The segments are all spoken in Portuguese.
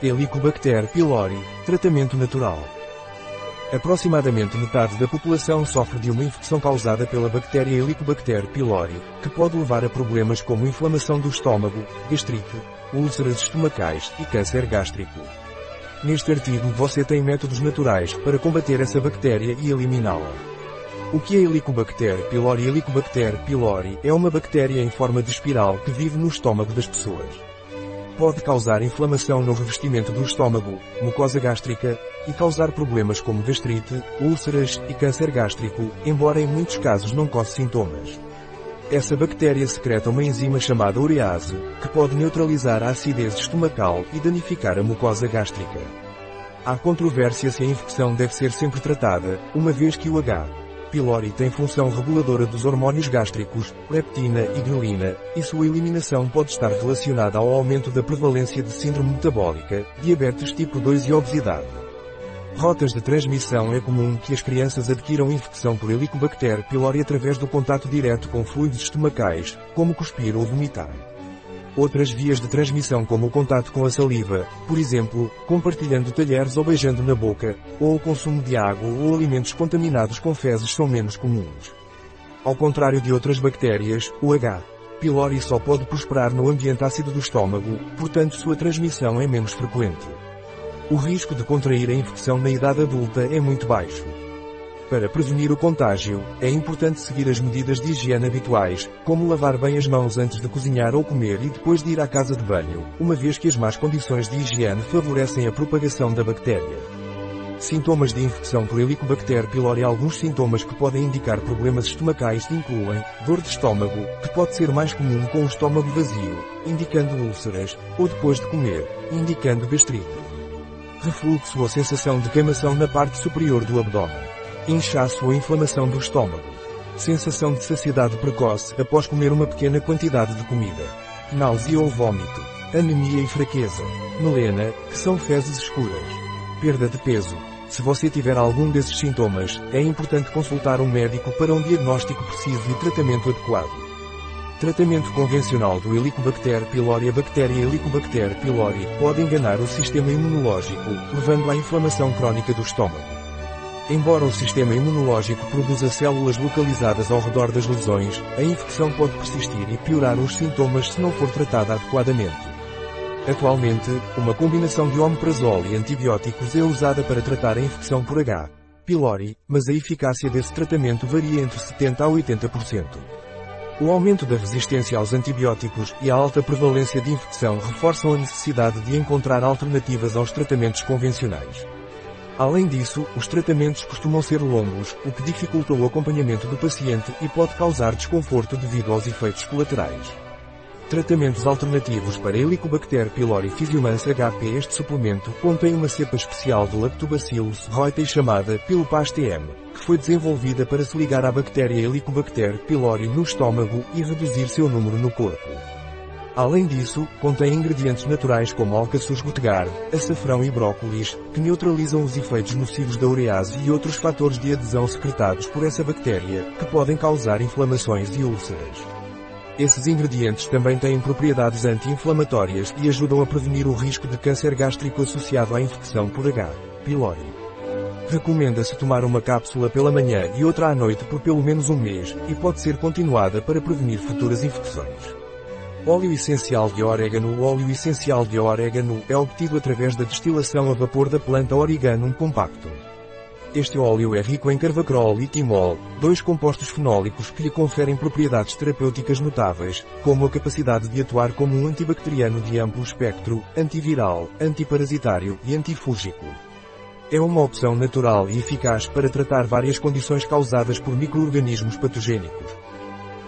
Helicobacter pylori, tratamento natural. Aproximadamente metade da população sofre de uma infecção causada pela bactéria Helicobacter pylori, que pode levar a problemas como inflamação do estômago, gastrite, úlceras estomacais e câncer gástrico. Neste artigo você tem métodos naturais para combater essa bactéria e eliminá-la. O que é Helicobacter pylori? Helicobacter pylori é uma bactéria em forma de espiral que vive no estômago das pessoas pode causar inflamação no revestimento do estômago, mucosa gástrica, e causar problemas como gastrite, úlceras e câncer gástrico, embora em muitos casos não cause sintomas. Essa bactéria secreta uma enzima chamada urease, que pode neutralizar a acidez estomacal e danificar a mucosa gástrica. Há controvérsia se a infecção deve ser sempre tratada, uma vez que o H pylori tem função reguladora dos hormônios gástricos, leptina e grelina, e sua eliminação pode estar relacionada ao aumento da prevalência de síndrome metabólica, diabetes tipo 2 e obesidade. Rotas de transmissão é comum que as crianças adquiram infecção por Helicobacter pylori através do contato direto com fluidos estomacais, como cuspir ou vomitar. Outras vias de transmissão como o contato com a saliva, por exemplo, compartilhando talheres ou beijando na boca, ou o consumo de água ou alimentos contaminados com fezes são menos comuns. Ao contrário de outras bactérias, o H. pylori só pode prosperar no ambiente ácido do estômago, portanto sua transmissão é menos frequente. O risco de contrair a infecção na idade adulta é muito baixo. Para prevenir o contágio, é importante seguir as medidas de higiene habituais, como lavar bem as mãos antes de cozinhar ou comer e depois de ir à casa de banho, uma vez que as más condições de higiene favorecem a propagação da bactéria. Sintomas de infecção por Helicobacter pylori Alguns sintomas que podem indicar problemas estomacais incluem dor de estômago, que pode ser mais comum com o estômago vazio, indicando úlceras, ou depois de comer, indicando gastrite. Refluxo ou sensação de queimação na parte superior do abdômen inchaço ou inflamação do estômago. Sensação de saciedade precoce após comer uma pequena quantidade de comida. Náusea ou vômito. Anemia e fraqueza. Melena, que são fezes escuras. Perda de peso. Se você tiver algum desses sintomas, é importante consultar um médico para um diagnóstico preciso e tratamento adequado. Tratamento convencional do Helicobacter pylori A bactéria Helicobacter pylori pode enganar o sistema imunológico, levando à inflamação crónica do estômago. Embora o sistema imunológico produza células localizadas ao redor das lesões, a infecção pode persistir e piorar os sintomas se não for tratada adequadamente. Atualmente, uma combinação de omeprazol e antibióticos é usada para tratar a infecção por H. pylori, mas a eficácia desse tratamento varia entre 70% a 80%. O aumento da resistência aos antibióticos e a alta prevalência de infecção reforçam a necessidade de encontrar alternativas aos tratamentos convencionais. Além disso, os tratamentos costumam ser longos, o que dificulta o acompanhamento do paciente e pode causar desconforto devido aos efeitos colaterais. Tratamentos alternativos para Helicobacter pylori Physiomans HP Este suplemento contém uma cepa especial de Lactobacillus reuteri chamada Pilopaz-TM, que foi desenvolvida para se ligar à bactéria Helicobacter pylori no estômago e reduzir seu número no corpo. Além disso, contém ingredientes naturais como alcaçuz gutegar, açafrão e brócolis, que neutralizam os efeitos nocivos da urease e outros fatores de adesão secretados por essa bactéria, que podem causar inflamações e úlceras. Esses ingredientes também têm propriedades anti-inflamatórias e ajudam a prevenir o risco de câncer gástrico associado à infecção por H. pylori. Recomenda-se tomar uma cápsula pela manhã e outra à noite por pelo menos um mês, e pode ser continuada para prevenir futuras infecções. Óleo essencial de orégano O óleo essencial de orégano é obtido através da destilação a vapor da planta Origanum compacto. Este óleo é rico em carvacrol e timol, dois compostos fenólicos que lhe conferem propriedades terapêuticas notáveis, como a capacidade de atuar como um antibacteriano de amplo espectro, antiviral, antiparasitário e antifúngico. É uma opção natural e eficaz para tratar várias condições causadas por microorganismos patogênicos.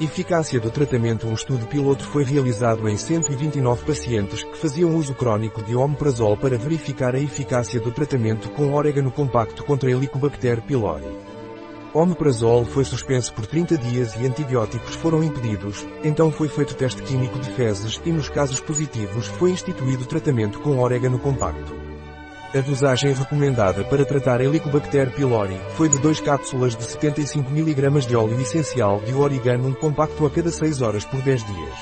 Eficácia do tratamento Um estudo piloto foi realizado em 129 pacientes que faziam uso crónico de omeprazol para verificar a eficácia do tratamento com orégano compacto contra Helicobacter pylori. Omeprazol foi suspenso por 30 dias e antibióticos foram impedidos, então foi feito teste químico de fezes e nos casos positivos foi instituído tratamento com orégano compacto. A dosagem recomendada para tratar Helicobacter pylori foi de 2 cápsulas de 75 mg de óleo essencial de Origanum compacto a cada 6 horas por 10 dias.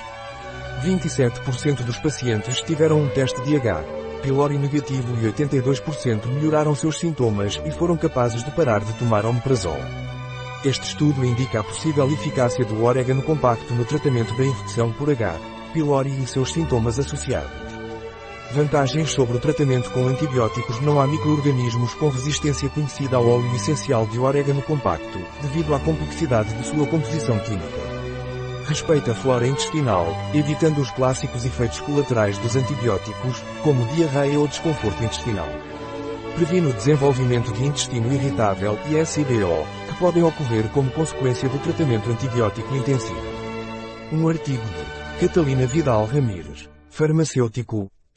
27% dos pacientes tiveram um teste de H. pylori negativo e 82% melhoraram seus sintomas e foram capazes de parar de tomar omeprazol. Este estudo indica a possível eficácia do orégano compacto no tratamento da infecção por H. pylori e seus sintomas associados. Vantagens sobre o tratamento com antibióticos Não há microorganismos com resistência conhecida ao óleo essencial de orégano compacto, devido à complexidade de sua composição química. Respeita a flora intestinal, evitando os clássicos efeitos colaterais dos antibióticos, como diarreia ou desconforto intestinal. Previne o desenvolvimento de intestino irritável e SIBO, que podem ocorrer como consequência do tratamento antibiótico intensivo. Um artigo de Catalina Vidal Ramírez, farmacêutico,